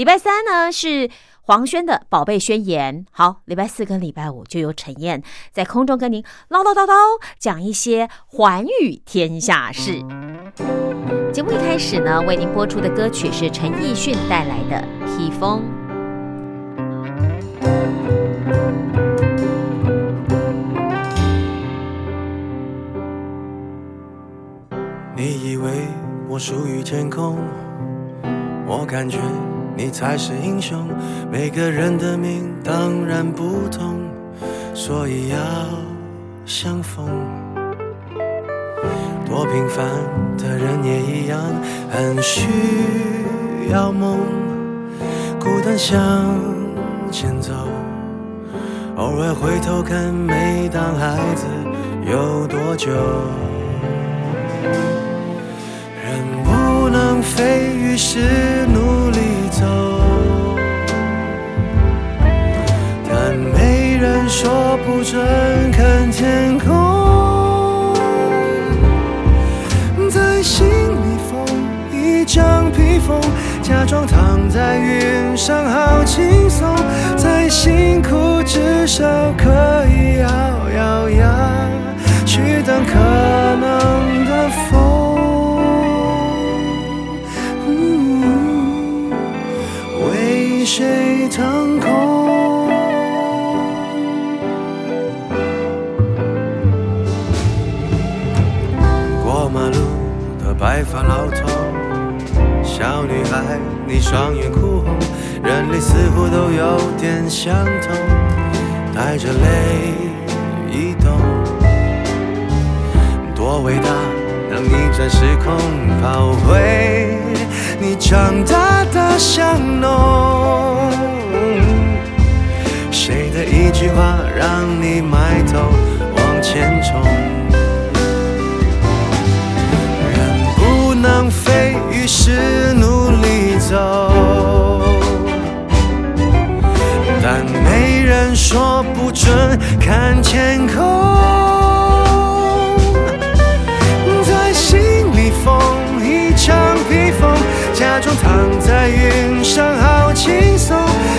礼拜三呢是。黄轩的宝贝宣言，好，礼拜四跟礼拜五就由陈燕在空中跟您唠唠叨叨讲一些寰宇天下事。节目一开始呢，为您播出的歌曲是陈奕迅带来的《披风》。你以为我属于天空，我感觉。你才是英雄，每个人的命当然不同，所以要相逢。多平凡的人也一样，很需要梦，孤单向前走，偶尔回头看，每当孩子有多久。人不能飞，于是努力。走，但没人说不准看天空。在心里缝一张披风，假装躺在云上好轻松。再辛苦，至少可以咬咬牙去等可能谁腾空？过马路的白发老头，小女孩，你双眼哭红，人类似乎都有点相同，带着泪移动，多伟大，能逆转时空，跑回你长大的巷弄。谁的一句话让你埋头往前冲？人不能飞，于是努力走，但没人说不准看天空。穿披风假装躺在云上好轻松，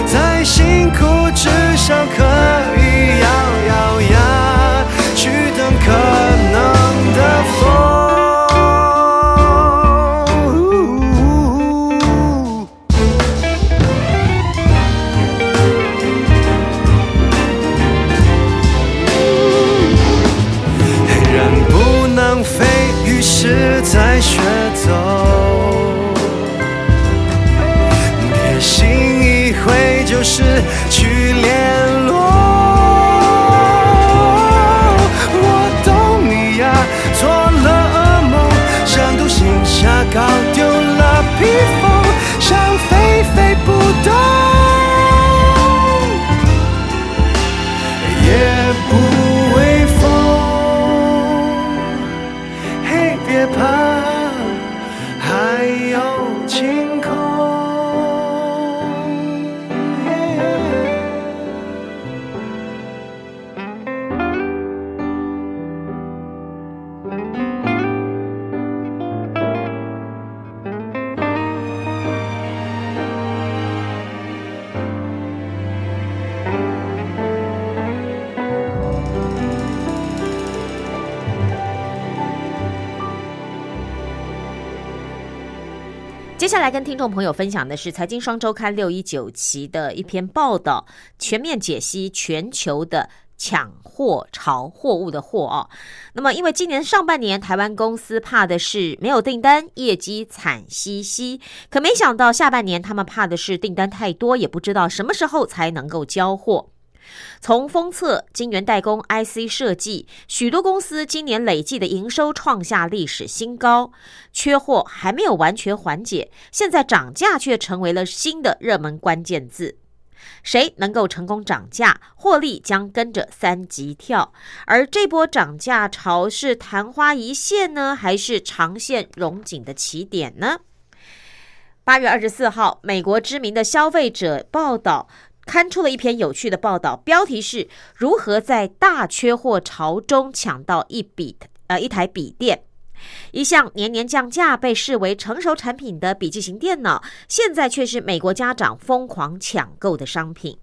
在辛苦至少可以咬咬牙去等是跟听众朋友分享的是《财经双周刊》六一九期的一篇报道，全面解析全球的抢货潮货物的货哦。那么，因为今年上半年台湾公司怕的是没有订单，业绩惨兮兮，可没想到下半年他们怕的是订单太多，也不知道什么时候才能够交货。从封测、晶圆代工、IC 设计，许多公司今年累计的营收创下历史新高，缺货还没有完全缓解，现在涨价却成为了新的热门关键字。谁能够成功涨价，获利将跟着三级跳。而这波涨价潮是昙花一现呢，还是长线融景的起点呢？八月二十四号，美国知名的消费者报道。刊出了一篇有趣的报道，标题是如何在大缺货潮中抢到一笔呃一台笔电。一项年年降价、被视为成熟产品的笔记型电脑，现在却是美国家长疯狂抢购的商品。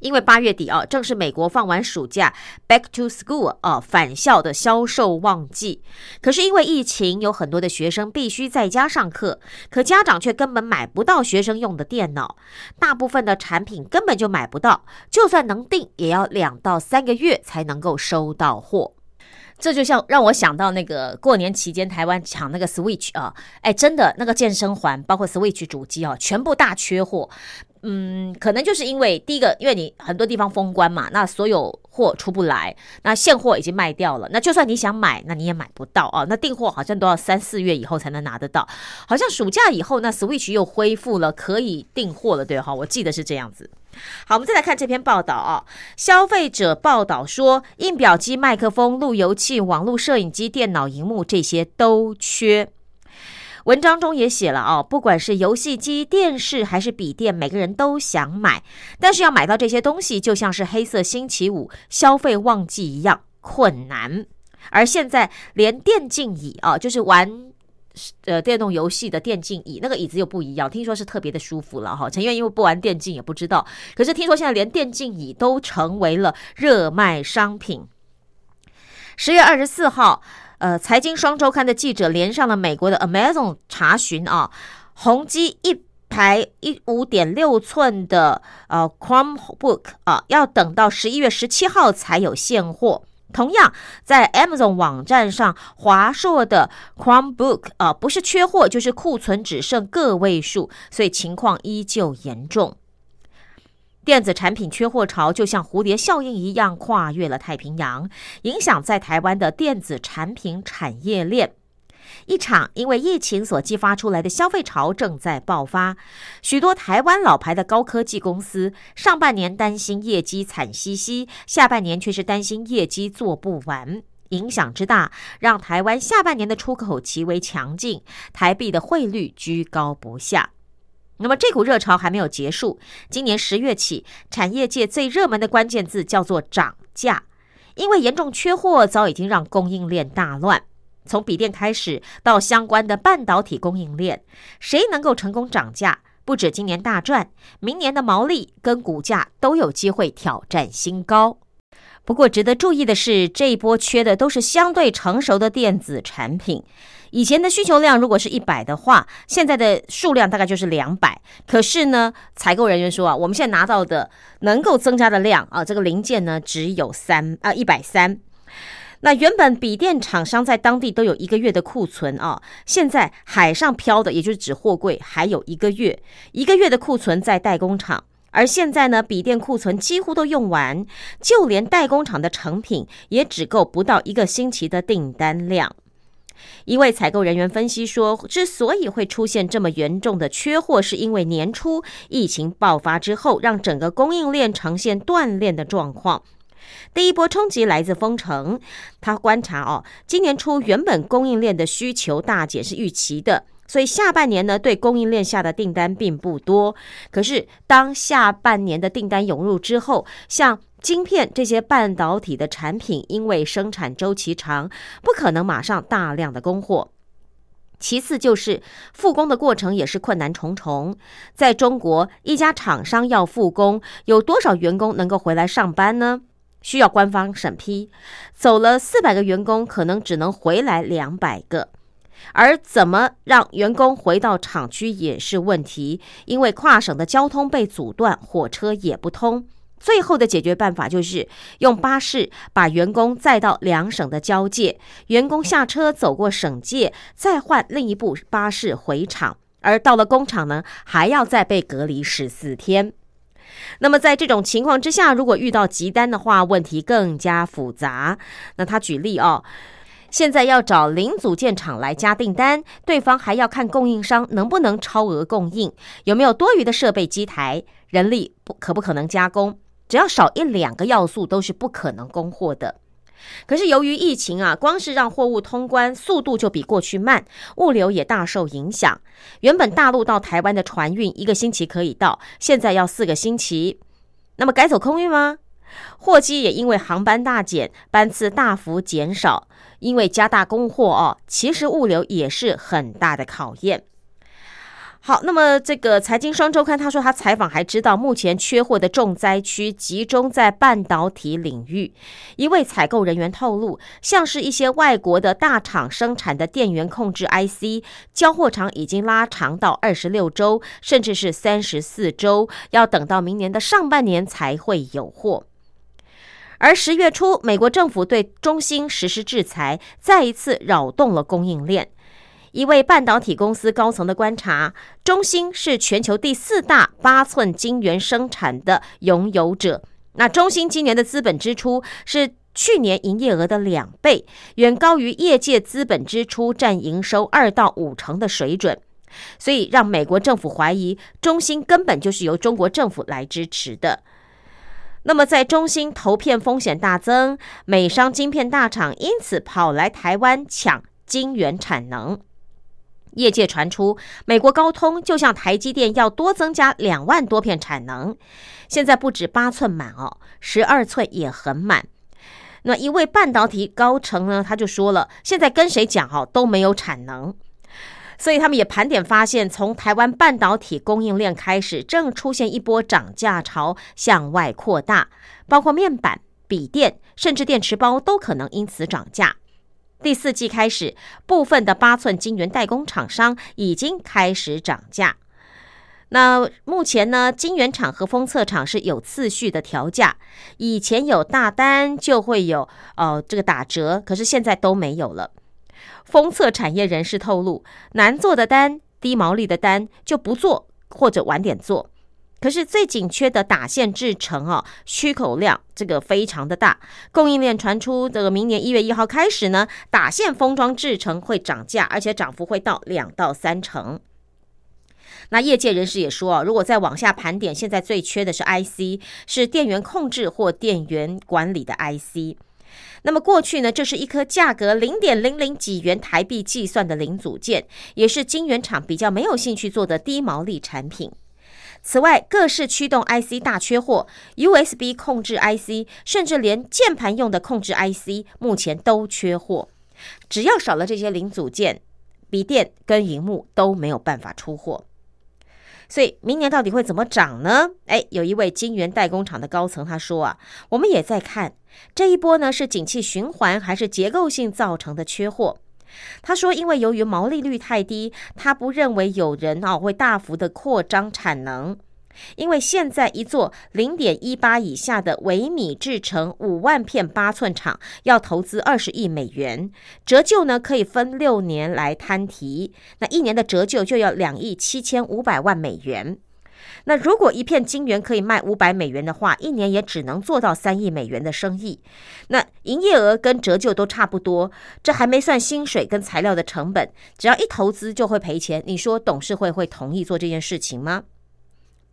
因为八月底啊，正是美国放完暑假 （back to school） 啊返校的销售旺季。可是因为疫情，有很多的学生必须在家上课，可家长却根本买不到学生用的电脑，大部分的产品根本就买不到，就算能订，也要两到三个月才能够收到货。这就像让我想到那个过年期间台湾抢那个 Switch 啊，哎，真的那个健身环，包括 Switch 主机啊，全部大缺货。嗯，可能就是因为第一个，因为你很多地方封关嘛，那所有货出不来，那现货已经卖掉了，那就算你想买，那你也买不到啊。那订货好像都要三四月以后才能拿得到，好像暑假以后，那 Switch 又恢复了可以订货了，对哈？我记得是这样子。好，我们再来看这篇报道啊，消费者报道说，印表机、麦克风、路由器、网络摄影机、电脑荧幕这些都缺。文章中也写了哦，不管是游戏机、电视还是笔电，每个人都想买，但是要买到这些东西，就像是黑色星期五消费旺季一样困难。而现在连电竞椅啊，就是玩呃电动游戏的电竞椅，那个椅子又不一样，听说是特别的舒服了哈。陈愿因为不玩电竞也不知道，可是听说现在连电竞椅都成为了热卖商品。十月二十四号。呃，财经双周刊的记者连上了美国的 Amazon 查询啊，宏基一台一五点六寸的呃 Chromebook 啊，要等到十一月十七号才有现货。同样，在 Amazon 网站上，华硕的 Chromebook 啊，不是缺货，就是库存只剩个位数，所以情况依旧严重。电子产品缺货潮就像蝴蝶效应一样，跨越了太平洋，影响在台湾的电子产品产业链。一场因为疫情所激发出来的消费潮正在爆发，许多台湾老牌的高科技公司上半年担心业绩惨兮兮，下半年却是担心业绩做不完。影响之大，让台湾下半年的出口极为强劲，台币的汇率居高不下。那么这股热潮还没有结束。今年十月起，产业界最热门的关键字叫做涨价，因为严重缺货，早已经让供应链大乱。从笔电开始，到相关的半导体供应链，谁能够成功涨价，不止今年大赚，明年的毛利跟股价都有机会挑战新高。不过值得注意的是，这一波缺的都是相对成熟的电子产品。以前的需求量如果是一百的话，现在的数量大概就是两百。可是呢，采购人员说啊，我们现在拿到的能够增加的量啊，这个零件呢只有三啊一百三。那原本笔电厂商在当地都有一个月的库存啊，现在海上漂的，也就是指货柜还有一个月，一个月的库存在代工厂。而现在呢，笔电库存几乎都用完，就连代工厂的成品也只够不到一个星期的订单量。一位采购人员分析说，之所以会出现这么严重的缺货，是因为年初疫情爆发之后，让整个供应链呈现断裂的状况。第一波冲击来自封城，他观察哦，今年初原本供应链的需求大减是预期的，所以下半年呢，对供应链下的订单并不多。可是当下半年的订单涌入之后，像晶片这些半导体的产品，因为生产周期长，不可能马上大量的供货。其次就是复工的过程也是困难重重。在中国，一家厂商要复工，有多少员工能够回来上班呢？需要官方审批。走了四百个员工，可能只能回来两百个。而怎么让员工回到厂区也是问题，因为跨省的交通被阻断，火车也不通。最后的解决办法就是用巴士把员工载到两省的交界，员工下车走过省界，再换另一部巴士回厂，而到了工厂呢，还要再被隔离十四天。那么在这种情况之下，如果遇到急单的话，问题更加复杂。那他举例哦，现在要找零组件厂来加订单，对方还要看供应商能不能超额供应，有没有多余的设备机台，人力不可不可能加工。只要少一两个要素，都是不可能供货的。可是由于疫情啊，光是让货物通关速度就比过去慢，物流也大受影响。原本大陆到台湾的船运一个星期可以到，现在要四个星期。那么改走空运吗？货机也因为航班大减，班次大幅减少。因为加大供货哦，其实物流也是很大的考验。好，那么这个财经双周刊他说，他采访还知道，目前缺货的重灾区集中在半导体领域。一位采购人员透露，像是一些外国的大厂生产的电源控制 IC，交货长已经拉长到二十六周，甚至是三十四周，要等到明年的上半年才会有货。而十月初，美国政府对中芯实施制裁，再一次扰动了供应链。一位半导体公司高层的观察，中芯是全球第四大八寸晶圆生产的拥有者。那中芯今年的资本支出是去年营业额的两倍，远高于业界资本支出占营收二到五成的水准，所以让美国政府怀疑中芯根本就是由中国政府来支持的。那么在中芯投片风险大增，美商晶片大厂因此跑来台湾抢晶圆产能。业界传出，美国高通就像台积电要多增加两万多片产能，现在不止八寸满哦，十二寸也很满。那一位半导体高层呢，他就说了，现在跟谁讲哦都没有产能，所以他们也盘点发现，从台湾半导体供应链开始，正出现一波涨价潮向外扩大，包括面板、笔电，甚至电池包都可能因此涨价。第四季开始，部分的八寸晶圆代工厂商已经开始涨价。那目前呢，晶圆厂和封测厂是有次序的调价。以前有大单就会有哦这个打折，可是现在都没有了。封测产业人士透露，难做的单、低毛利的单就不做，或者晚点做。可是最紧缺的打线制成哦，需口量这个非常的大，供应链传出这个明年一月一号开始呢，打线封装制成会涨价，而且涨幅会到两到三成。那业界人士也说如果再往下盘点，现在最缺的是 IC，是电源控制或电源管理的 IC。那么过去呢，这是一颗价格零点零零几元台币计算的零组件，也是晶圆厂比较没有兴趣做的低毛利产品。此外，各式驱动 IC 大缺货，USB 控制 IC，甚至连键盘用的控制 IC，目前都缺货。只要少了这些零组件，笔电跟荧幕都没有办法出货。所以，明年到底会怎么涨呢？哎，有一位金源代工厂的高层他说啊，我们也在看这一波呢，是景气循环还是结构性造成的缺货。他说：“因为由于毛利率太低，他不认为有人啊会大幅的扩张产能。因为现在一座零点一八以下的微米制成五万片八寸厂，要投资二十亿美元，折旧呢可以分六年来摊提，那一年的折旧就要两亿七千五百万美元。”那如果一片晶圆可以卖五百美元的话，一年也只能做到三亿美元的生意。那营业额跟折旧都差不多，这还没算薪水跟材料的成本，只要一投资就会赔钱。你说董事会会同意做这件事情吗？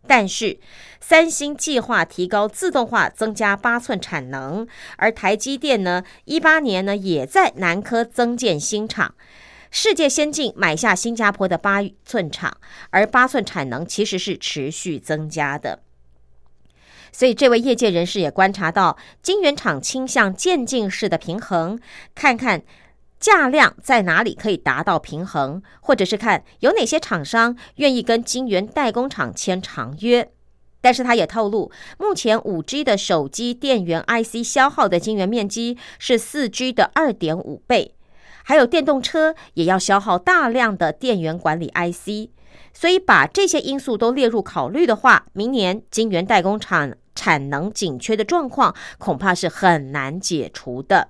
但是三星计划提高自动化，增加八寸产能，而台积电呢，一八年呢也在南科增建新厂。世界先进买下新加坡的八寸厂，而八寸产能其实是持续增加的。所以，这位业界人士也观察到，晶圆厂倾向渐进式的平衡，看看价量在哪里可以达到平衡，或者是看有哪些厂商愿意跟晶圆代工厂签长约。但是，他也透露，目前五 G 的手机电源 IC 消耗的晶圆面积是四 G 的二点五倍。还有电动车也要消耗大量的电源管理 IC，所以把这些因素都列入考虑的话，明年晶圆代工厂产能紧缺的状况，恐怕是很难解除的。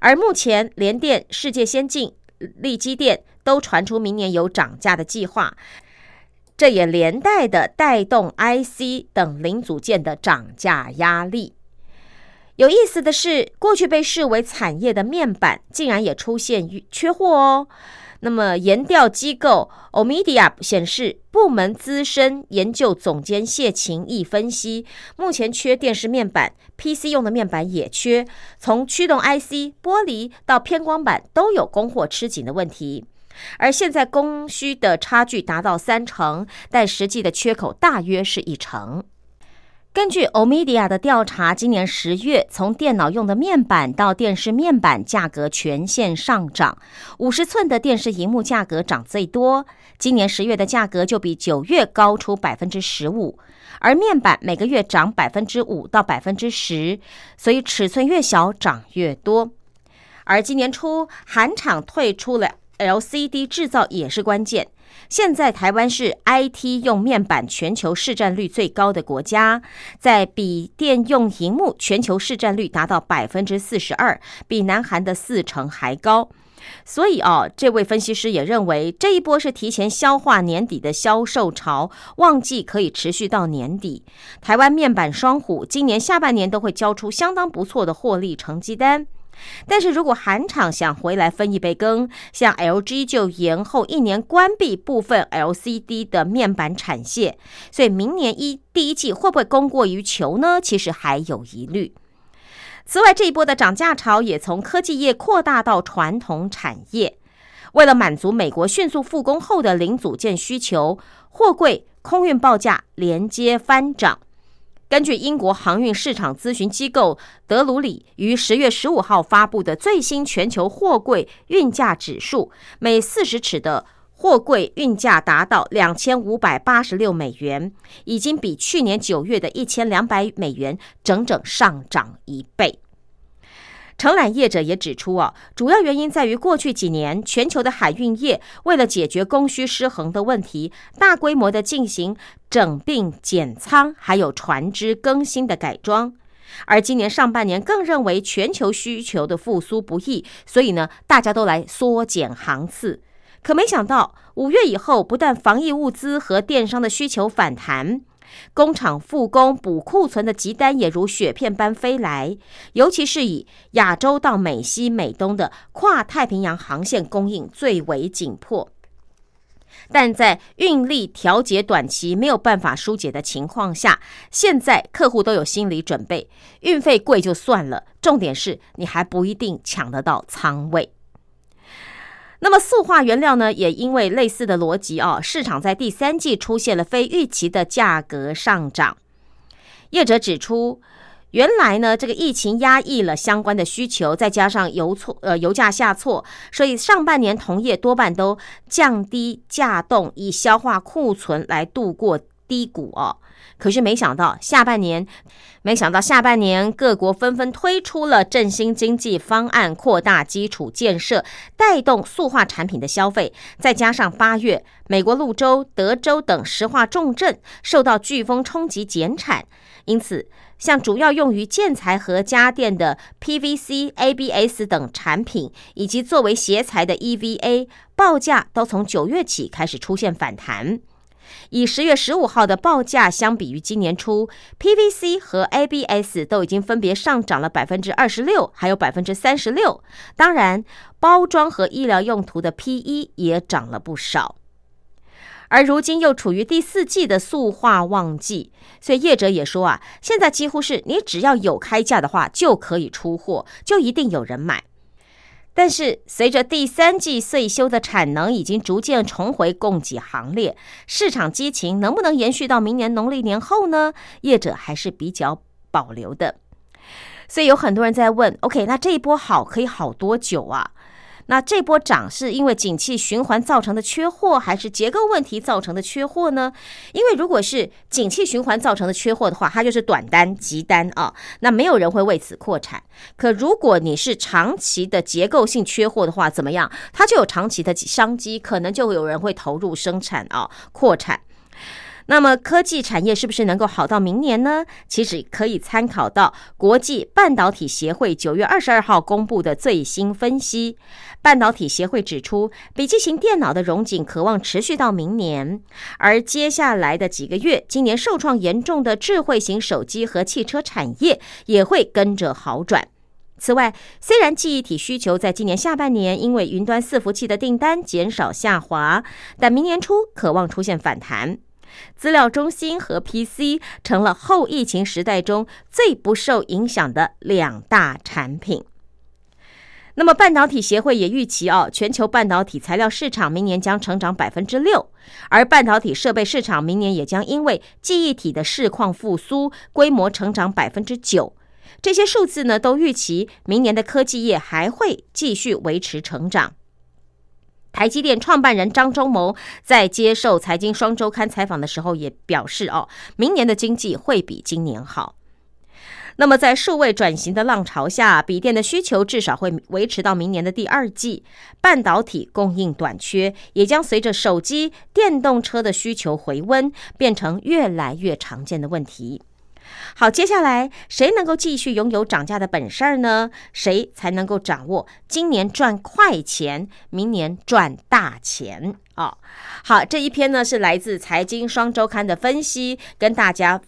而目前，联电、世界先进、力基电都传出明年有涨价的计划，这也连带的带动 IC 等零组件的涨价压力。有意思的是，过去被视为产业的面板，竟然也出现缺货哦。那么，研调机构 Omedia 显示，部门资深研究总监谢晴义分析，目前缺电视面板，PC 用的面板也缺，从驱动 IC、玻璃到偏光板都有供货吃紧的问题。而现在供需的差距达到三成，但实际的缺口大约是一成。根据欧米 a 的调查，今年十月，从电脑用的面板到电视面板价格全线上涨，五十寸的电视荧幕价格涨最多。今年十月的价格就比九月高出百分之十五，而面板每个月涨百分之五到百分之十，所以尺寸越小涨越多。而今年初，韩厂退出了 LCD 制造也是关键。现在台湾是 IT 用面板全球市占率最高的国家，在笔电用荧幕全球市占率达到百分之四十二，比南韩的四成还高。所以哦，这位分析师也认为，这一波是提前消化年底的销售潮，旺季可以持续到年底。台湾面板双虎今年下半年都会交出相当不错的获利成绩单。但是如果韩厂想回来分一杯羹，像 LG 就延后一年关闭部分 LCD 的面板产线，所以明年一第一季会不会供过于求呢？其实还有疑虑。此外，这一波的涨价潮也从科技业扩大到传统产业，为了满足美国迅速复工后的零组件需求，货柜空运报价连接翻涨。根据英国航运市场咨询机构德鲁里于十月十五号发布的最新全球货柜运价指数，每四十尺的货柜运价达到两千五百八十六美元，已经比去年九月的一千两百美元整整上涨一倍。承揽业者也指出，啊，主要原因在于过去几年全球的海运业为了解决供需失衡的问题，大规模的进行整并减仓，还有船只更新的改装。而今年上半年更认为全球需求的复苏不易，所以呢，大家都来缩减航次。可没想到五月以后，不但防疫物资和电商的需求反弹。工厂复工补库存的急单也如雪片般飞来，尤其是以亚洲到美西、美东的跨太平洋航线供应最为紧迫。但在运力调节短期没有办法疏解的情况下，现在客户都有心理准备，运费贵就算了，重点是你还不一定抢得到仓位。那么塑化原料呢，也因为类似的逻辑哦，市场在第三季出现了非预期的价格上涨。业者指出，原来呢这个疫情压抑了相关的需求，再加上油错呃油价下挫，所以上半年同业多半都降低价动，以消化库存来度过低谷哦。可是没想到下半年，没想到下半年各国纷纷推出了振兴经济方案，扩大基础建设，带动塑化产品的消费。再加上八月美国路州、德州等石化重镇受到飓风冲击减产，因此像主要用于建材和家电的 PVC、ABS 等产品，以及作为鞋材的 EVA 报价，都从九月起开始出现反弹。以十月十五号的报价相比于今年初，PVC 和 ABS 都已经分别上涨了百分之二十六，还有百分之三十六。当然，包装和医疗用途的 PE 也涨了不少。而如今又处于第四季的塑化旺季，所以业者也说啊，现在几乎是你只要有开价的话，就可以出货，就一定有人买。但是，随着第三季岁修的产能已经逐渐重回供给行列，市场激情能不能延续到明年农历年后呢？业者还是比较保留的。所以有很多人在问：OK，那这一波好可以好多久啊？那这波涨是因为景气循环造成的缺货，还是结构问题造成的缺货呢？因为如果是景气循环造成的缺货的话，它就是短单急单啊，那没有人会为此扩产。可如果你是长期的结构性缺货的话，怎么样？它就有长期的商机，可能就有人会投入生产啊，扩产。那么科技产业是不是能够好到明年呢？其实可以参考到国际半导体协会九月二十二号公布的最新分析。半导体协会指出，笔记型电脑的融景渴望持续到明年，而接下来的几个月，今年受创严重的智慧型手机和汽车产业也会跟着好转。此外，虽然记忆体需求在今年下半年因为云端伺服器的订单减少下滑，但明年初渴望出现反弹。资料中心和 PC 成了后疫情时代中最不受影响的两大产品。那么，半导体协会也预期哦，全球半导体材料市场明年将成长百分之六，而半导体设备市场明年也将因为记忆体的市况复苏，规模成长百分之九。这些数字呢，都预期明年的科技业还会继续维持成长。台积电创办人张忠谋在接受财经双周刊采访的时候也表示：“哦，明年的经济会比今年好。”那么，在数位转型的浪潮下，笔电的需求至少会维持到明年的第二季。半导体供应短缺也将随着手机、电动车的需求回温，变成越来越常见的问题。好，接下来谁能够继续拥有涨价的本事儿呢？谁才能够掌握今年赚快钱，明年赚大钱啊？好，这一篇呢是来自财经双周刊的分析，跟大家。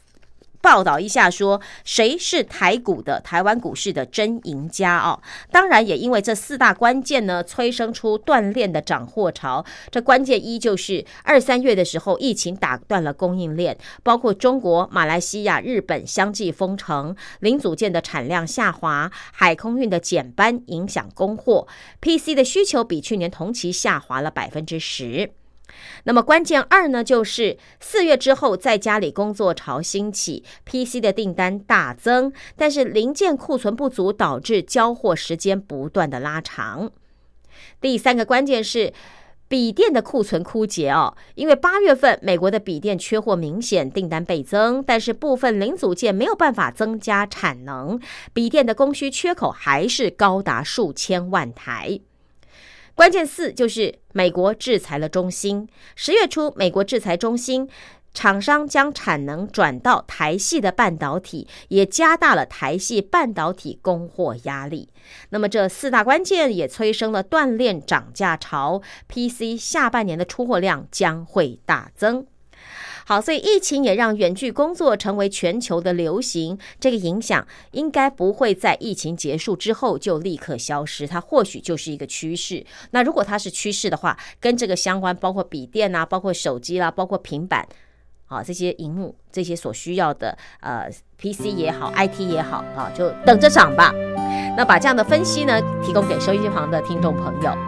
报道一下，说谁是台股的台湾股市的真赢家哦？当然，也因为这四大关键呢，催生出锻炼的涨货潮。这关键一就是二三月的时候，疫情打断了供应链，包括中国、马来西亚、日本相继封城，零组件的产量下滑，海空运的减班影响供货，PC 的需求比去年同期下滑了百分之十。那么关键二呢，就是四月之后在家里工作潮兴起，PC 的订单大增，但是零件库存不足，导致交货时间不断的拉长。第三个关键是笔电的库存枯竭哦，因为八月份美国的笔电缺货明显，订单倍增，但是部分零组件没有办法增加产能，笔电的供需缺口还是高达数千万台。关键四就是美国制裁了中兴。十月初，美国制裁中兴，厂商将产能转到台系的半导体，也加大了台系半导体供货压力。那么，这四大关键也催生了锻炼涨价潮，PC 下半年的出货量将会大增。好，所以疫情也让远距工作成为全球的流行，这个影响应该不会在疫情结束之后就立刻消失，它或许就是一个趋势。那如果它是趋势的话，跟这个相关，包括笔电啊，包括手机啦，包括平板，啊，这些荧幕，这些所需要的呃 PC 也好，IT 也好，啊，就等着涨吧。那把这样的分析呢，提供给收音机旁的听众朋友。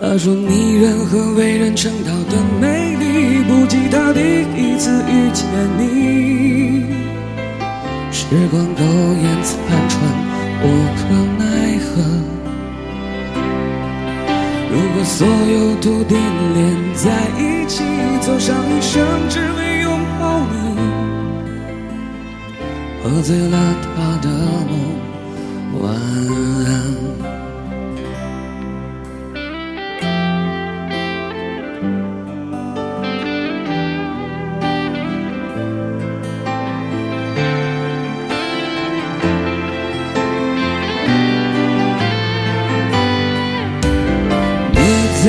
他说：“你人和为人称道的美丽，不及他第一次遇见你。时光苟延残喘，无可奈何。如果所有土地连在一起，走上一生只为拥抱你。喝醉了他的梦，晚安。”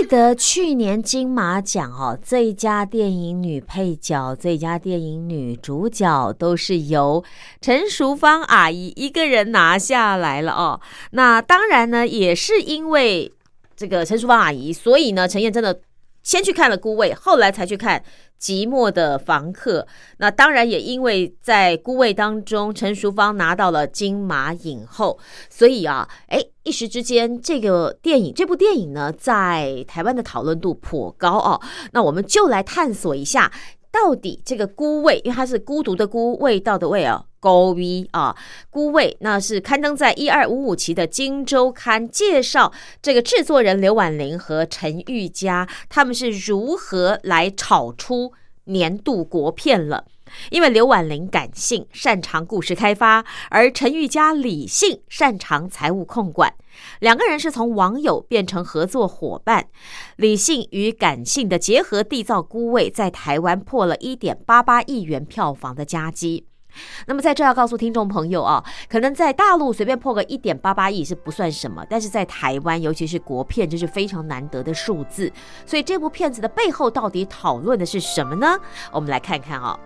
记得去年金马奖哦，最佳电影女配角、最佳电影女主角都是由陈淑芳阿姨一个人拿下来了哦。那当然呢，也是因为这个陈淑芳阿姨，所以呢，陈燕真的先去看了《孤味》，后来才去看《寂寞的房客》。那当然也因为在《孤味》当中，陈淑芳拿到了金马影后，所以啊，哎，一时之间，这个电影这部电影呢，在台湾的讨论度颇高哦。那我们就来探索一下，到底这个孤味，因为它是孤独的孤，味道的味哦。高 V 啊，孤味那是刊登在一二五五期的《金周刊》，介绍这个制作人刘婉玲和陈玉佳他们是如何来炒出年度国片了。因为刘婉玲感性，擅长故事开发，而陈玉佳理性，擅长财务控管。两个人是从网友变成合作伙伴，理性与感性的结合，缔造《孤味》在台湾破了一点八八亿元票房的佳绩。那么在这要告诉听众朋友啊，可能在大陆随便破个一点八八亿是不算什么，但是在台湾，尤其是国片，这是非常难得的数字。所以这部片子的背后到底讨论的是什么呢？我们来看看啊。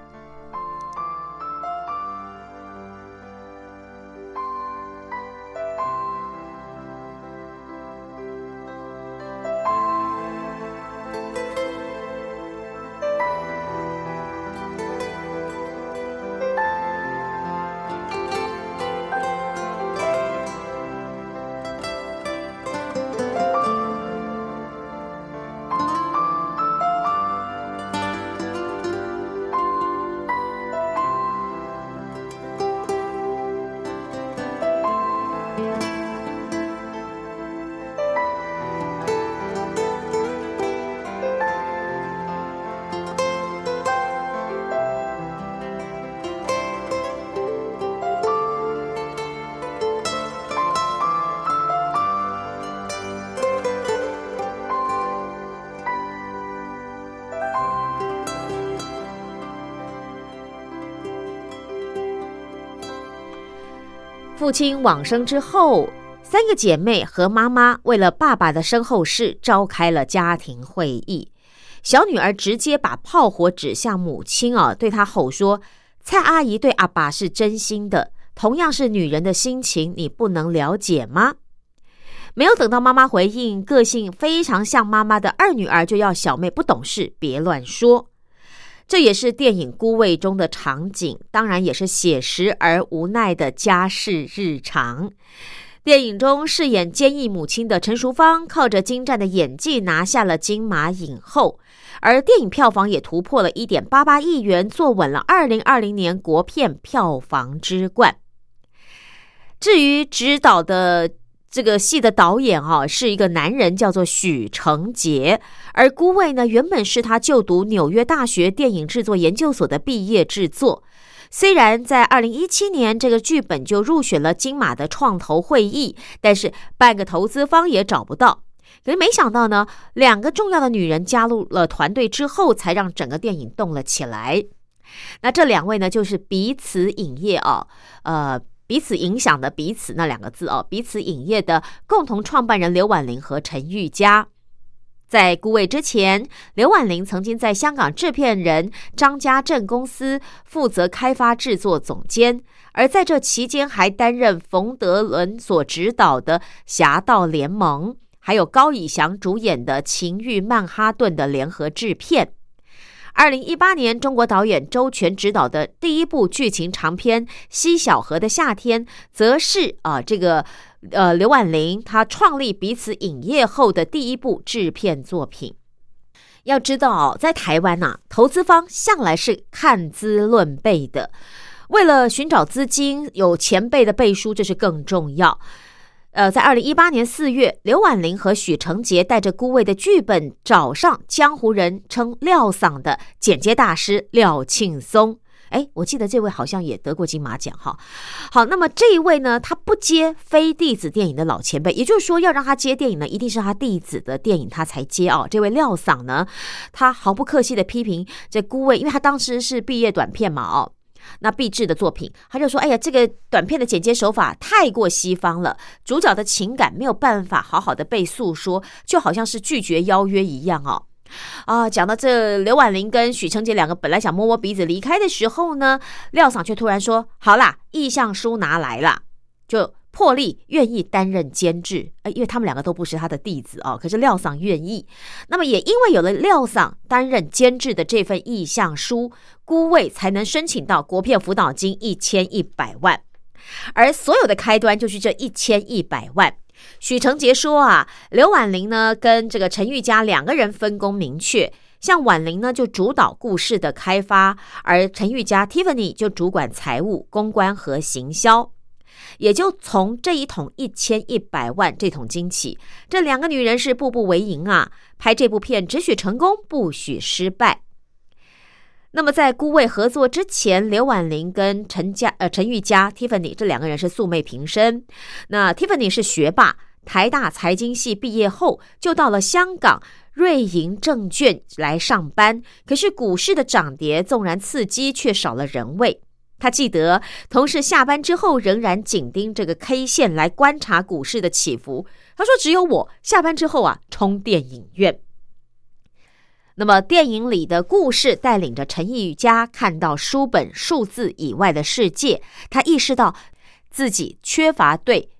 父亲往生之后，三个姐妹和妈妈为了爸爸的身后事召开了家庭会议。小女儿直接把炮火指向母亲啊，对她吼说：“蔡阿姨对阿爸是真心的，同样是女人的心情，你不能了解吗？”没有等到妈妈回应，个性非常像妈妈的二女儿就要小妹不懂事，别乱说。这也是电影《孤味》中的场景，当然也是写实而无奈的家事日常。电影中饰演坚毅母亲的陈淑芳，靠着精湛的演技拿下了金马影后，而电影票房也突破了一点八八亿元，坐稳了二零二零年国片票房之冠。至于指导的。这个戏的导演哈是一个男人，叫做许成杰，而《孤味》呢原本是他就读纽约大学电影制作研究所的毕业制作。虽然在二零一七年这个剧本就入选了金马的创投会议，但是半个投资方也找不到。可是没想到呢，两个重要的女人加入了团队之后，才让整个电影动了起来。那这两位呢，就是彼此影业啊，呃。彼此影响的彼此那两个字哦，彼此影业的共同创办人刘婉玲和陈玉佳，在顾位之前，刘婉玲曾经在香港制片人张家正公司负责开发制作总监，而在这期间还担任冯德伦所执导的《侠盗联盟》，还有高以翔主演的《情欲曼哈顿》的联合制片。二零一八年，中国导演周全执导的第一部剧情长片《西小河的夏天》，则是啊，这个呃刘婉玲她创立彼此影业后的第一部制片作品。要知道，在台湾呐，投资方向来是看资论辈的，为了寻找资金，有前辈的背书，这是更重要。呃，在二零一八年四月，刘婉玲和许成杰带着孤味的剧本找上江湖人称廖嗓的剪接大师廖庆松。哎，我记得这位好像也得过金马奖哈。好，那么这一位呢，他不接非弟子电影的老前辈，也就是说，要让他接电影呢，一定是他弟子的电影他才接哦。这位廖嗓呢，他毫不客气的批评这孤味，因为他当时是毕业短片嘛哦。那毕制的作品，他就说：“哎呀，这个短片的剪接手法太过西方了，主角的情感没有办法好好的被诉说，就好像是拒绝邀约一样哦。”啊，讲到这，刘婉玲跟许成杰两个本来想摸摸鼻子离开的时候呢，廖嫂却突然说：“好啦，意向书拿来了。”就。破例愿意担任监制，呃，因为他们两个都不是他的弟子哦。可是廖桑愿意，那么也因为有了廖桑担任监制的这份意向书，孤位才能申请到国片辅导金一千一百万。而所有的开端就是这一千一百万。许成杰说啊，刘婉玲呢跟这个陈玉佳两个人分工明确，像婉玲呢就主导故事的开发，而陈玉佳 Tiffany 就主管财务、公关和行销。也就从这一桶一千一百万这桶金起，这两个女人是步步为营啊！拍这部片只许成功，不许失败。那么在顾魏合作之前，刘婉玲跟陈家呃陈玉佳 Tiffany 这两个人是素昧平生。那 Tiffany 是学霸，台大财经系毕业后就到了香港瑞银证券来上班。可是股市的涨跌纵然刺激，却少了人味。他记得同事下班之后仍然紧盯这个 K 线来观察股市的起伏。他说：“只有我下班之后啊，冲电影院。”那么电影里的故事带领着陈毅佳看到书本数字以外的世界。他意识到自己缺乏对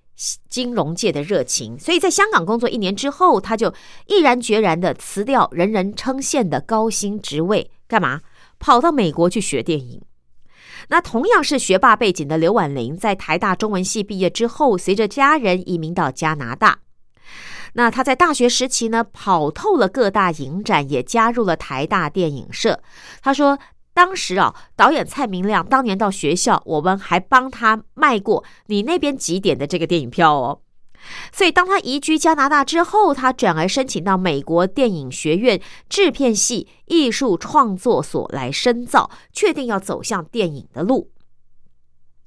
金融界的热情，所以在香港工作一年之后，他就毅然决然的辞掉人人称羡的高薪职位，干嘛？跑到美国去学电影。那同样是学霸背景的刘婉玲，在台大中文系毕业之后，随着家人移民到加拿大。那他在大学时期呢，跑透了各大影展，也加入了台大电影社。他说，当时啊，导演蔡明亮当年到学校，我们还帮他卖过你那边几点的这个电影票哦。所以，当他移居加拿大之后，他转而申请到美国电影学院制片系艺术创作所来深造，确定要走向电影的路。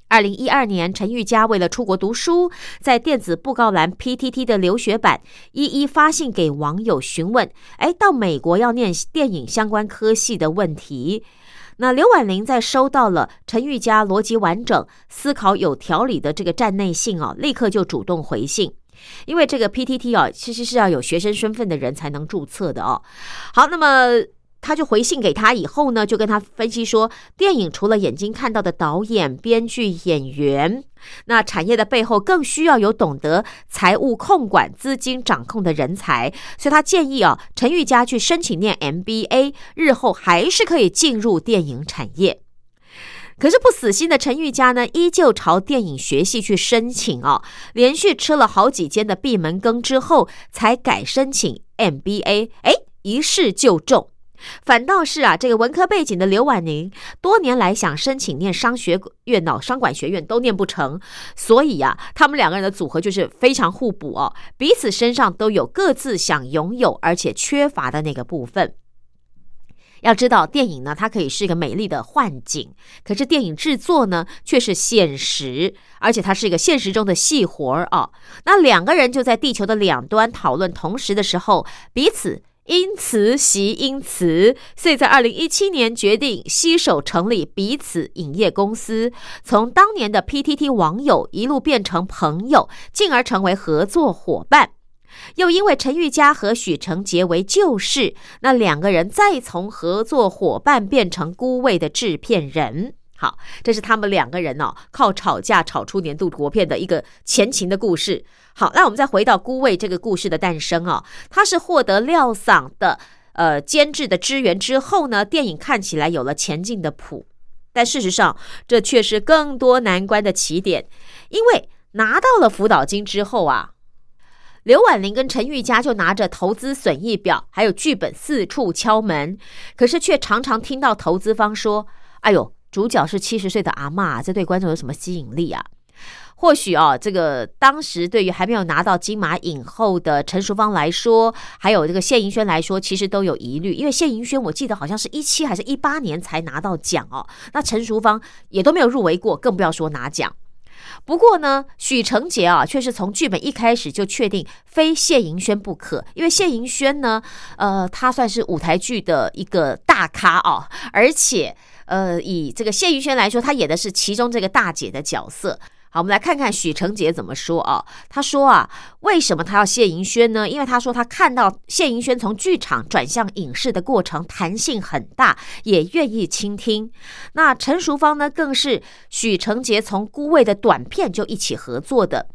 二零一二年，陈玉佳为了出国读书，在电子布告栏 PTT 的留学版一一发信给网友询问：“哎，到美国要念电影相关科系的问题。”那刘婉玲在收到了陈玉佳逻辑完整、思考有条理的这个站内信哦，立刻就主动回信，因为这个 PTT 哦，其实是要有学生身份的人才能注册的哦。好，那么。他就回信给他以后呢，就跟他分析说，电影除了眼睛看到的导演、编剧、演员，那产业的背后更需要有懂得财务控管、资金掌控的人才。所以他建议啊，陈玉佳去申请念 MBA，日后还是可以进入电影产业。可是不死心的陈玉佳呢，依旧朝电影学系去申请哦，连续吃了好几间的闭门羹之后，才改申请 MBA，哎，一试就中。反倒是啊，这个文科背景的刘婉宁，多年来想申请念商学院、脑商管学院都念不成，所以啊，他们两个人的组合就是非常互补哦，彼此身上都有各自想拥有而且缺乏的那个部分。要知道，电影呢，它可以是一个美丽的幻景，可是电影制作呢，却是现实，而且它是一个现实中的细活儿啊。那两个人就在地球的两端讨论同时的时候，彼此。因此，习因此，遂在二零一七年决定携手成立彼此影业公司，从当年的 PTT 网友一路变成朋友，进而成为合作伙伴。又因为陈玉佳和许成杰为旧识，那两个人再从合作伙伴变成孤位的制片人。好，这是他们两个人哦，靠吵架吵出年度国片的一个前情的故事。好，那我们再回到《孤味》这个故事的诞生啊，他是获得廖嗓的呃监制的支援之后呢，电影看起来有了前进的谱，但事实上这却是更多难关的起点，因为拿到了辅导金之后啊，刘婉玲跟陈玉佳就拿着投资损益表还有剧本四处敲门，可是却常常听到投资方说：“哎呦，主角是七十岁的阿妈，这对观众有什么吸引力啊？”或许啊，这个当时对于还没有拿到金马影后的陈淑芳来说，还有这个谢盈萱来说，其实都有疑虑，因为谢盈萱我记得好像是一七还是一八年才拿到奖哦，那陈淑芳也都没有入围过，更不要说拿奖。不过呢，许成杰啊，却是从剧本一开始就确定非谢盈萱不可，因为谢盈萱呢，呃，她算是舞台剧的一个大咖哦，而且呃，以这个谢盈萱来说，她演的是其中这个大姐的角色。好，我们来看看许成杰怎么说啊？他说啊，为什么他要谢盈萱呢？因为他说他看到谢盈萱从剧场转向影视的过程弹性很大，也愿意倾听。那陈淑芳呢，更是许成杰从孤位的短片就一起合作的。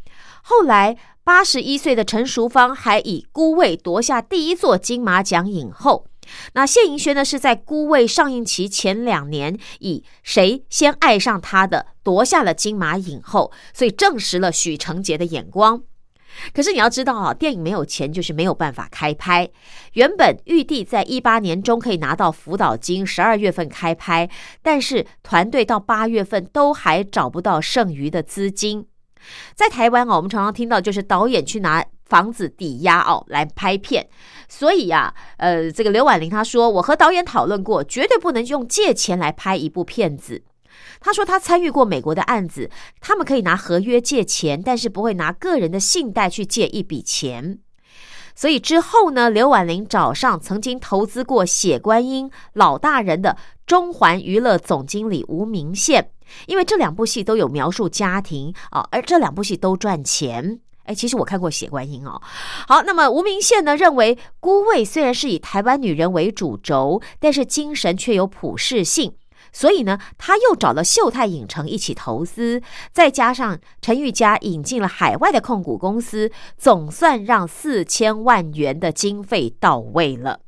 后来八十一岁的陈淑芳还以孤位夺下第一座金马奖影后。那谢盈萱呢，是在《孤味》上映期前两年，以“谁先爱上他的”夺下了金马影后，所以证实了许成杰的眼光。可是你要知道啊，电影没有钱就是没有办法开拍。原本玉帝在一八年中可以拿到辅导金，十二月份开拍，但是团队到八月份都还找不到剩余的资金。在台湾啊，我们常常听到就是导演去拿。房子抵押哦来拍片，所以呀，呃，这个刘婉玲她说，我和导演讨论过，绝对不能用借钱来拍一部片子。她说她参与过美国的案子，他们可以拿合约借钱，但是不会拿个人的信贷去借一笔钱。所以之后呢，刘婉玲找上曾经投资过《血观音》老大人的中环娱乐总经理吴明宪，因为这两部戏都有描述家庭啊，而这两部戏都赚钱。其实我看过《血观音》哦。好，那么吴明宪呢认为，孤味虽然是以台湾女人为主轴，但是精神却有普世性，所以呢，他又找了秀泰影城一起投资，再加上陈玉佳引进了海外的控股公司，总算让四千万元的经费到位了。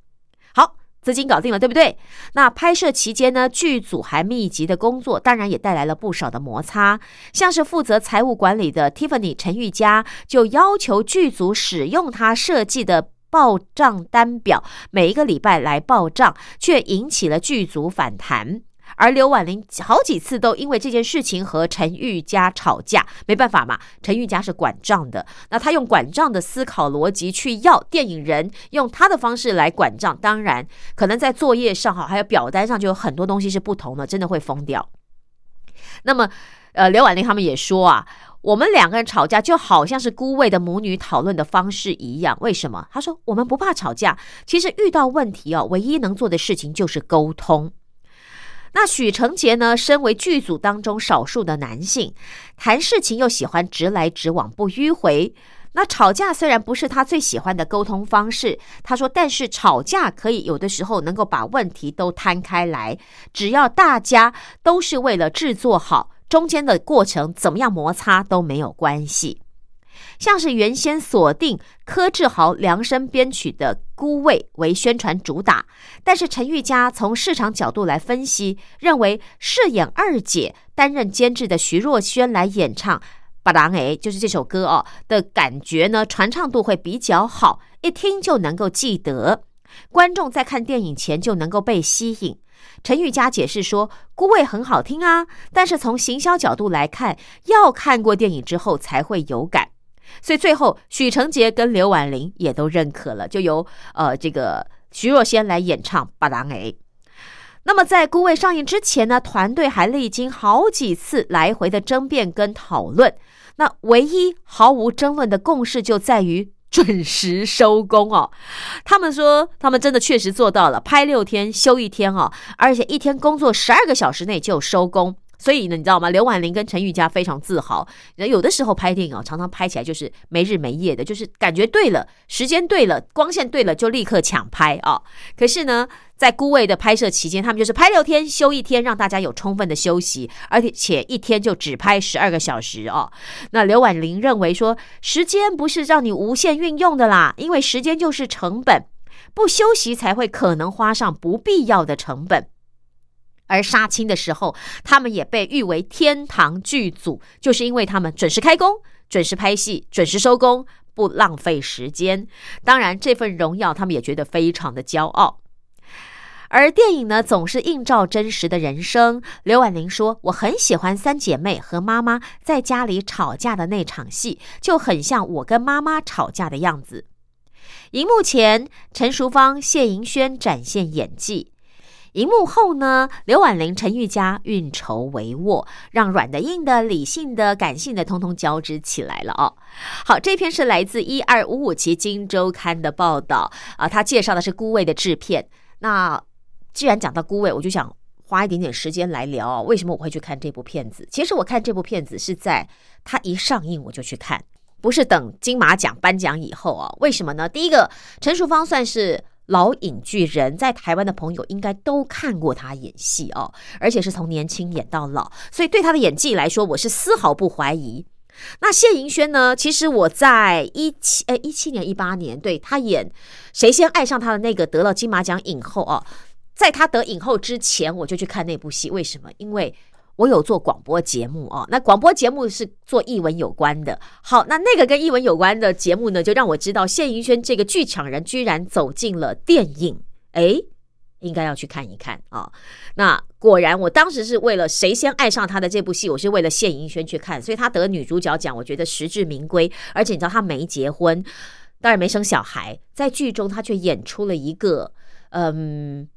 资金搞定了，对不对？那拍摄期间呢，剧组还密集的工作，当然也带来了不少的摩擦。像是负责财务管理的 Tiffany 陈玉佳，就要求剧组使用她设计的报账单表，每一个礼拜来报账，却引起了剧组反弹。而刘婉玲好几次都因为这件事情和陈玉佳吵架，没办法嘛，陈玉佳是管账的，那他用管账的思考逻辑去要电影人用他的方式来管账，当然可能在作业上哈，还有表单上就有很多东西是不同的，真的会疯掉。那么，呃，刘婉玲他们也说啊，我们两个人吵架就好像是孤位的母女讨论的方式一样，为什么？他说我们不怕吵架，其实遇到问题哦，唯一能做的事情就是沟通。那许成杰呢，身为剧组当中少数的男性，谈事情又喜欢直来直往，不迂回。那吵架虽然不是他最喜欢的沟通方式，他说，但是吵架可以有的时候能够把问题都摊开来，只要大家都是为了制作好，中间的过程怎么样摩擦都没有关系。像是原先锁定柯志豪量身编曲的《孤味》为宣传主打，但是陈玉佳从市场角度来分析，认为饰演二姐、担任监制的徐若瑄来演唱。巴郎诶，就是这首歌哦的感觉呢，传唱度会比较好，一听就能够记得。观众在看电影前就能够被吸引。陈玉佳解释说：“孤味很好听啊，但是从行销角度来看，要看过电影之后才会有感。所以最后许成杰跟刘婉玲也都认可了，就由呃这个徐若瑄来演唱巴郎诶。那么在孤味上映之前呢，团队还历经好几次来回的争辩跟讨论。”那唯一毫无争论的共识就在于准时收工哦。他们说，他们真的确实做到了，拍六天休一天哦，而且一天工作十二个小时内就收工。所以呢，你知道吗？刘婉玲跟陈玉佳非常自豪。有的时候拍电影啊，常常拍起来就是没日没夜的，就是感觉对了，时间对了，光线对了，就立刻抢拍啊。可是呢，在孤位的拍摄期间，他们就是拍六天休一天，让大家有充分的休息，而且一天就只拍十二个小时哦。那刘婉玲认为说，时间不是让你无限运用的啦，因为时间就是成本，不休息才会可能花上不必要的成本。而杀青的时候，他们也被誉为天堂剧组，就是因为他们准时开工、准时拍戏、准时收工，不浪费时间。当然，这份荣耀他们也觉得非常的骄傲。而电影呢，总是映照真实的人生。刘婉玲说：“我很喜欢三姐妹和妈妈在家里吵架的那场戏，就很像我跟妈妈吵架的样子。”荧幕前，陈淑芳、谢盈萱展现演技。荧幕后呢，刘婉玲、陈玉佳运筹帷幄，让软的、硬的、理性的、感性的，通通交织起来了哦。好，这篇是来自一二五五期《金周刊》的报道啊，他介绍的是《孤味》的制片。那既然讲到《孤味》，我就想花一点点时间来聊为什么我会去看这部片子。其实我看这部片子是在它一上映我就去看，不是等金马奖颁奖以后啊。为什么呢？第一个，陈淑芳算是。老影巨人，在台湾的朋友应该都看过他演戏哦，而且是从年轻演到老，所以对他的演技来说，我是丝毫不怀疑。那谢盈萱呢？其实我在一七呃一七年一八年，对他演《谁先爱上他》的那个得了金马奖影后哦，在他得影后之前，我就去看那部戏。为什么？因为。我有做广播节目哦，那广播节目是做译文有关的。好，那那个跟译文有关的节目呢，就让我知道谢盈萱这个剧场人居然走进了电影，哎，应该要去看一看啊。那果然，我当时是为了谁先爱上他的这部戏，我是为了谢盈萱去看，所以他得女主角奖，我觉得实至名归。而且你知道他没结婚，当然没生小孩，在剧中他却演出了一个嗯。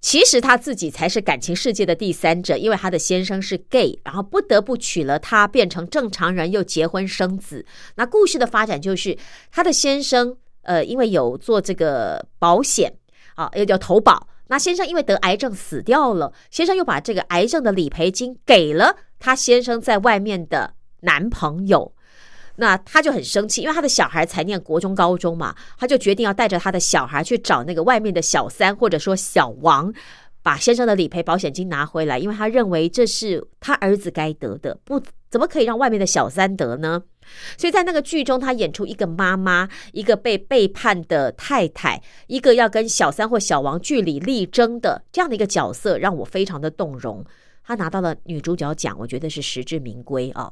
其实他自己才是感情世界的第三者，因为他的先生是 gay，然后不得不娶了她，变成正常人，又结婚生子。那故事的发展就是，他的先生呃，因为有做这个保险啊，又叫投保。那先生因为得癌症死掉了，先生又把这个癌症的理赔金给了他先生在外面的男朋友。那他就很生气，因为他的小孩才念国中、高中嘛，他就决定要带着他的小孩去找那个外面的小三或者说小王，把先生的理赔保险金拿回来，因为他认为这是他儿子该得的，不怎么可以让外面的小三得呢？所以在那个剧中，他演出一个妈妈，一个被背叛的太太，一个要跟小三或小王据理力争的这样的一个角色，让我非常的动容。他拿到了女主角奖，我觉得是实至名归啊。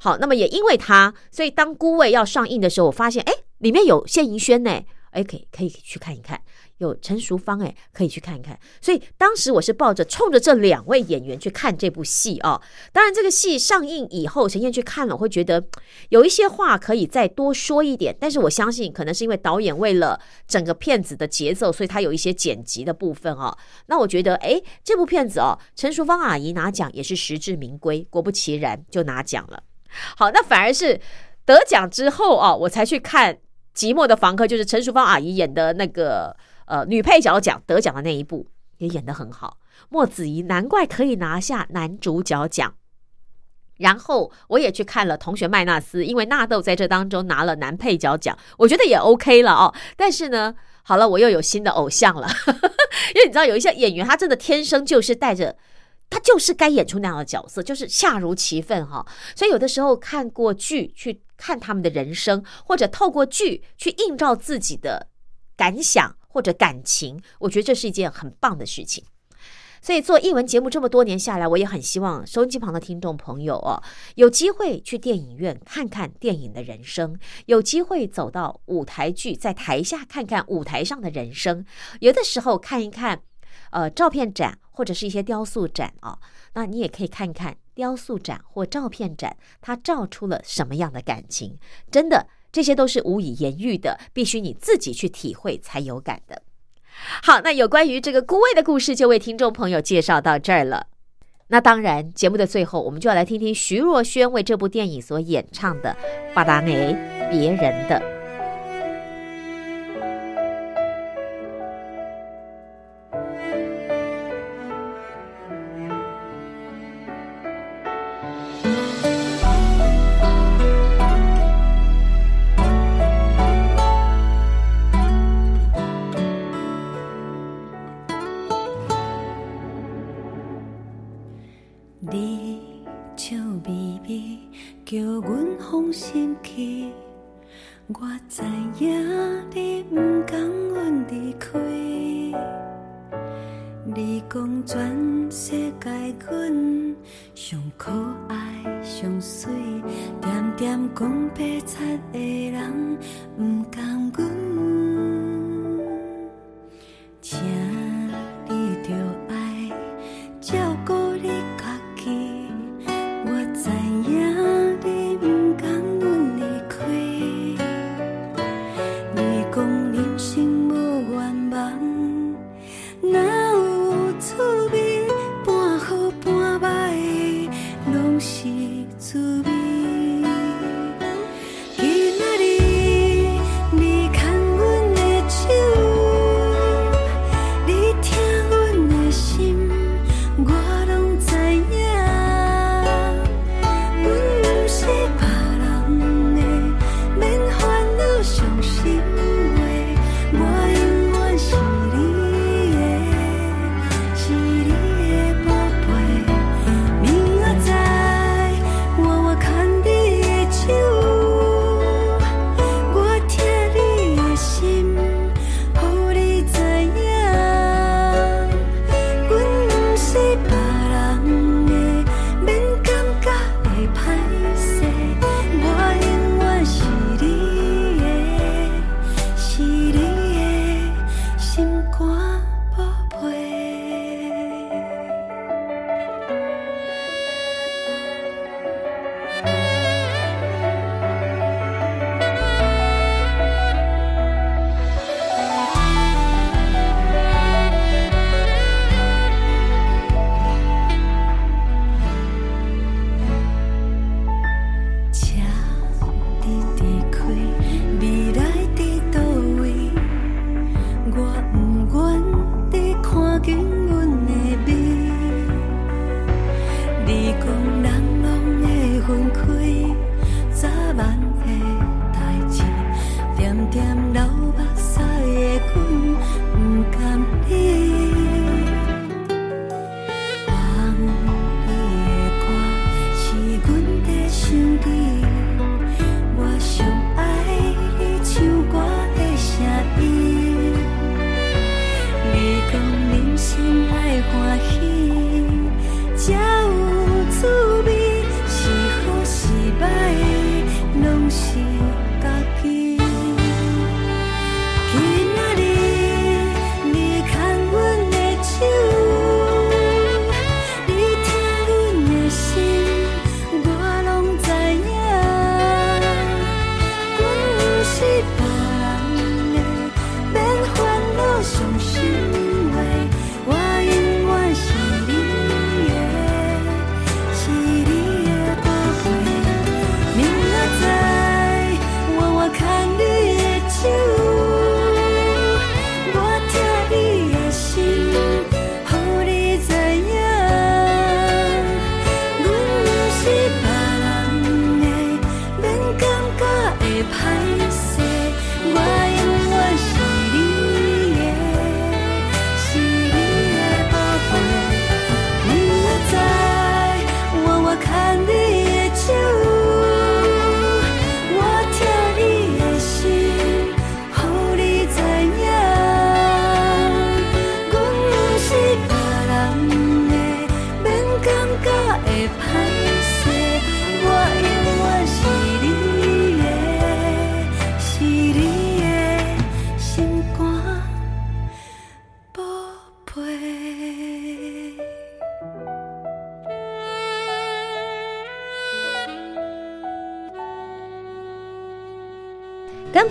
好，那么也因为他，所以当《孤味》要上映的时候，我发现，哎，里面有谢盈萱呢，哎，可以可以去看一看，有陈淑芳，哎，可以去看一看。所以当时我是抱着冲着这两位演员去看这部戏啊。当然，这个戏上映以后，陈燕去看了，会觉得有一些话可以再多说一点。但是我相信，可能是因为导演为了整个片子的节奏，所以他有一些剪辑的部分啊。那我觉得，哎，这部片子哦，陈淑芳阿姨拿奖也是实至名归，果不其然就拿奖了。好，那反而是得奖之后啊，我才去看《寂寞的房客》，就是陈淑芳阿姨演的那个呃女配角奖得奖的那一部，也演得很好。莫子仪难怪可以拿下男主角奖。然后我也去看了《同学麦纳斯》，因为纳豆在这当中拿了男配角奖，我觉得也 OK 了哦。但是呢，好了，我又有新的偶像了，因为你知道有一些演员，他真的天生就是带着，他就是该演出那样的角色，就是恰如其分哈。所以有的时候看过剧，去看他们的人生，或者透过剧去映照自己的感想或者感情，我觉得这是一件很棒的事情。所以做译文节目这么多年下来，我也很希望收音机旁的听众朋友哦，有机会去电影院看看电影的人生，有机会走到舞台剧，在台下看看舞台上的人生，有的时候看一看，呃，照片展或者是一些雕塑展啊，那你也可以看看雕塑展或照片展，它照出了什么样的感情？真的，这些都是无以言喻的，必须你自己去体会才有感的。好，那有关于这个孤味的故事，就为听众朋友介绍到这儿了。那当然，节目的最后，我们就要来听听徐若瑄为这部电影所演唱的《巴达内别人的》。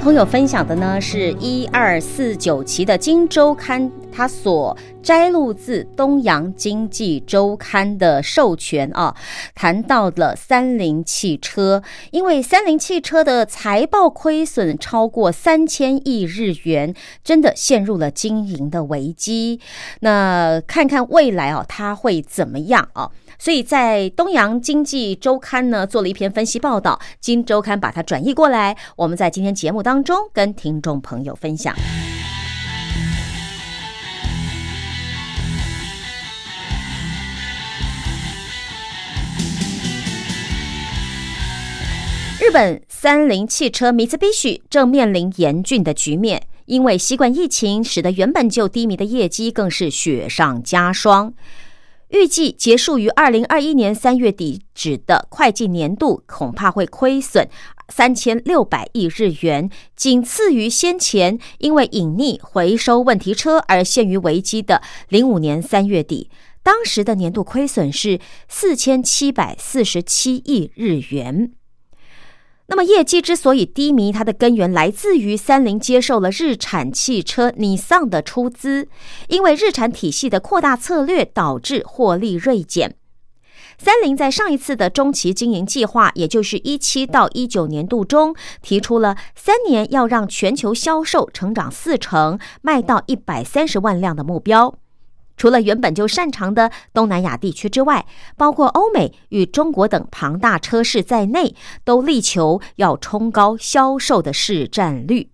朋友分享的呢是一二四九期的《金周刊》，它所摘录自《东洋经济周刊》的授权啊，谈到了三菱汽车，因为三菱汽车的财报亏损超过三千亿日元，真的陷入了经营的危机。那看看未来哦，它会怎么样啊？所以在东洋经济周刊呢做了一篇分析报道，金周刊把它转译过来，我们在今天节目当中跟听众朋友分享。日本三菱汽车 Mitsubishi 正面临严峻的局面，因为新冠疫情，使得原本就低迷的业绩更是雪上加霜。预计结束于二零二一年三月底止的会计年度，恐怕会亏损三千六百亿日元，仅次于先前因为隐匿回收问题车而陷于危机的零五年三月底，当时的年度亏损是四千七百四十七亿日元。那么业绩之所以低迷，它的根源来自于三菱接受了日产汽车尼桑的出资，因为日产体系的扩大策略导致获利锐减。三菱在上一次的中期经营计划，也就是一七到一九年度中，提出了三年要让全球销售成长四成，卖到一百三十万辆的目标。除了原本就擅长的东南亚地区之外，包括欧美与中国等庞大车市在内，都力求要冲高销售的市占率。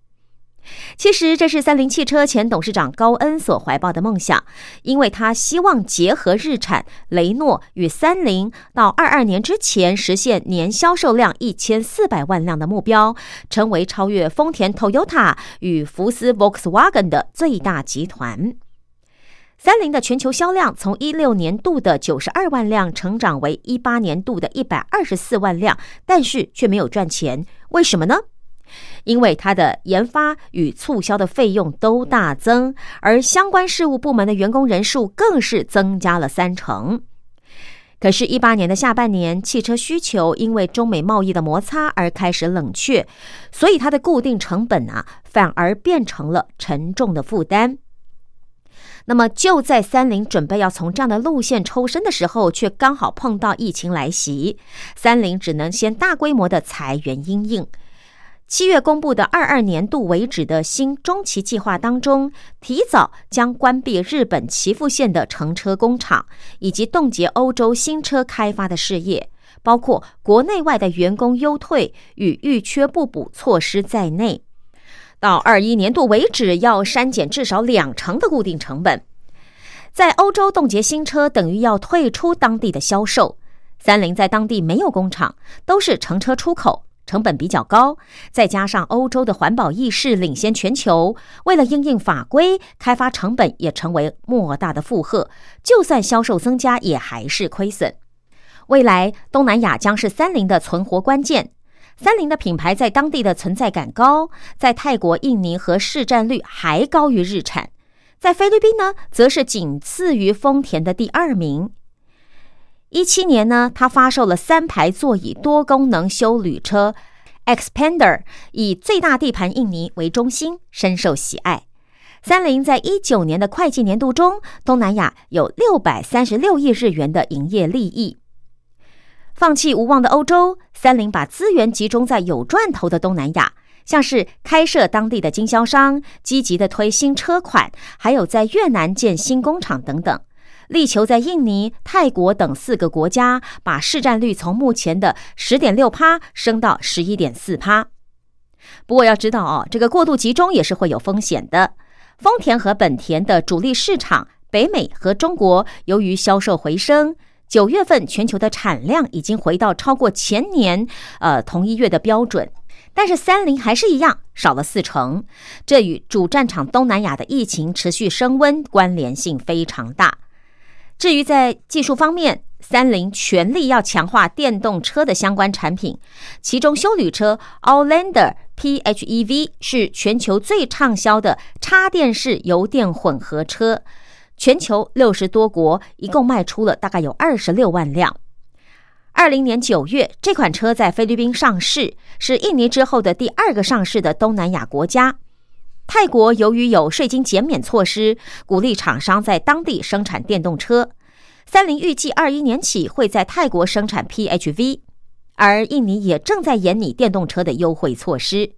其实，这是三菱汽车前董事长高恩所怀抱的梦想，因为他希望结合日产、雷诺与三菱，到二二年之前实现年销售量一千四百万辆的目标，成为超越丰田 Toyota 与福斯 Volkswagen 的最大集团。三菱的全球销量从一六年度的九十二万辆成长为一八年度的一百二十四万辆，但是却没有赚钱，为什么呢？因为它的研发与促销的费用都大增，而相关事务部门的员工人数更是增加了三成。可是，一八年的下半年，汽车需求因为中美贸易的摩擦而开始冷却，所以它的固定成本啊，反而变成了沉重的负担。那么就在三菱准备要从这样的路线抽身的时候，却刚好碰到疫情来袭，三菱只能先大规模的裁员因应。七月公布的二二年度为止的新中期计划当中，提早将关闭日本岐阜县的乘车工厂，以及冻结欧洲新车开发的事业，包括国内外的员工优退与预缺不补措施在内。到二一年度为止，要删减至少两成的固定成本。在欧洲冻结新车，等于要退出当地的销售。三菱在当地没有工厂，都是乘车出口，成本比较高。再加上欧洲的环保意识领先全球，为了应应法规，开发成本也成为莫大的负荷。就算销售增加，也还是亏损。未来东南亚将是三菱的存活关键。三菱的品牌在当地的存在感高，在泰国、印尼和市占率还高于日产，在菲律宾呢，则是仅次于丰田的第二名。一七年呢，它发售了三排座椅多功能休旅车 Expander，以最大地盘印尼为中心，深受喜爱。三菱在一九年的会计年度中，东南亚有六百三十六亿日元的营业利益。放弃无望的欧洲，三菱把资源集中在有赚头的东南亚，像是开设当地的经销商，积极的推新车款，还有在越南建新工厂等等，力求在印尼、泰国等四个国家把市占率从目前的十点六趴升到十一点四趴。不过要知道哦，这个过度集中也是会有风险的。丰田和本田的主力市场北美和中国，由于销售回升，九月份全球的产量已经回到超过前年呃同一月的标准。但是三菱还是一样少了四成，这与主战场东南亚的疫情持续升温关联性非常大。至于在技术方面，三菱全力要强化电动车的相关产品，其中修旅车 Outlander PHEV 是全球最畅销的插电式油电混合车，全球六十多国一共卖出了大概有二十六万辆。二零年九月，这款车在菲律宾上市，是印尼之后的第二个上市的东南亚国家。泰国由于有税金减免措施，鼓励厂商在当地生产电动车。三菱预计二一年起会在泰国生产 PHV，而印尼也正在研拟电动车的优惠措施。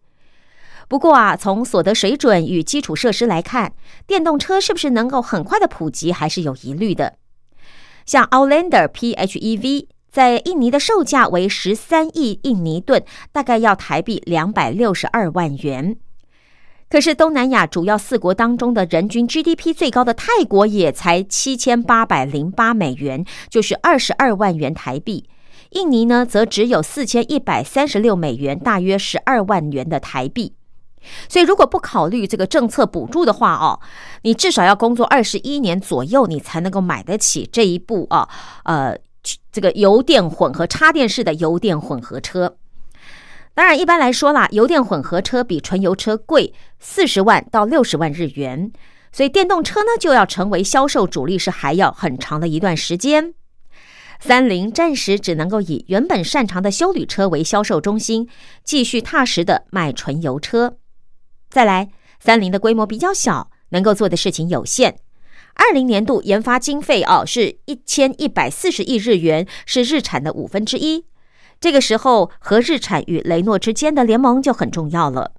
不过啊，从所得水准与基础设施来看，电动车是不是能够很快的普及，还是有疑虑的。像 Outlander PHEV 在印尼的售价为十三亿印尼盾，大概要台币两百六十二万元。可是东南亚主要四国当中的人均 GDP 最高的泰国也才七千八百零八美元，就是二十二万元台币。印尼呢，则只有四千一百三十六美元，大约十二万元的台币。所以，如果不考虑这个政策补助的话哦，你至少要工作二十一年左右，你才能够买得起这一部啊，呃，这个油电混合插电式的油电混合车。当然，一般来说啦，油电混合车比纯油车贵四十万到六十万日元，所以电动车呢就要成为销售主力是还要很长的一段时间。三菱暂时只能够以原本擅长的修理车为销售中心，继续踏实的卖纯油车。再来，三菱的规模比较小，能够做的事情有限。二零年度研发经费哦是一千一百四十亿日元，是日产的五分之一。这个时候，和日产与雷诺之间的联盟就很重要了。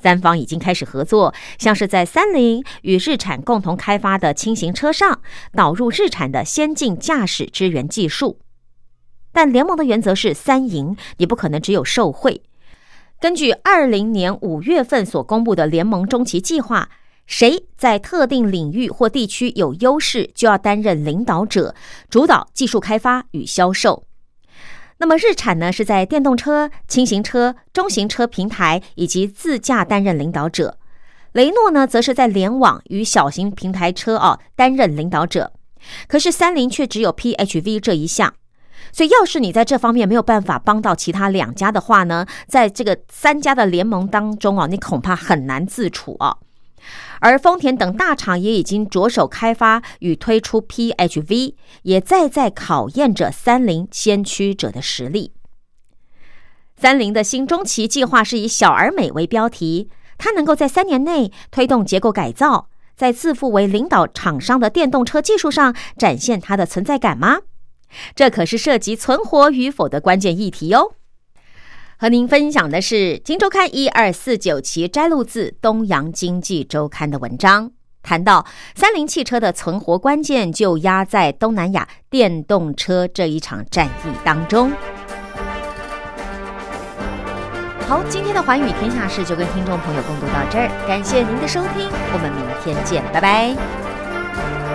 三方已经开始合作，像是在三菱与日产共同开发的轻型车上导入日产的先进驾驶支援技术。但联盟的原则是三赢，你不可能只有受贿。根据二零年五月份所公布的联盟中期计划，谁在特定领域或地区有优势，就要担任领导者，主导技术开发与销售。那么日产呢，是在电动车、轻型车、中型车平台以及自驾担任领导者；雷诺呢，则是在联网与小型平台车哦担任领导者。可是三菱却只有 PHV 这一项，所以要是你在这方面没有办法帮到其他两家的话呢，在这个三家的联盟当中啊，你恐怕很难自处啊。而丰田等大厂也已经着手开发与推出 PHV，也在在考验着三菱先驱者的实力。三菱的新中期计划是以“小而美”为标题，它能够在三年内推动结构改造，在自负为领导厂商的电动车技术上展现它的存在感吗？这可是涉及存活与否的关键议题哦。和您分享的是《金周刊》一二四九期摘录自《东洋经济周刊》的文章，谈到三菱汽车的存活关键就压在东南亚电动车这一场战役当中。好，今天的环宇天下事就跟听众朋友共读到这儿，感谢您的收听，我们明天见，拜拜。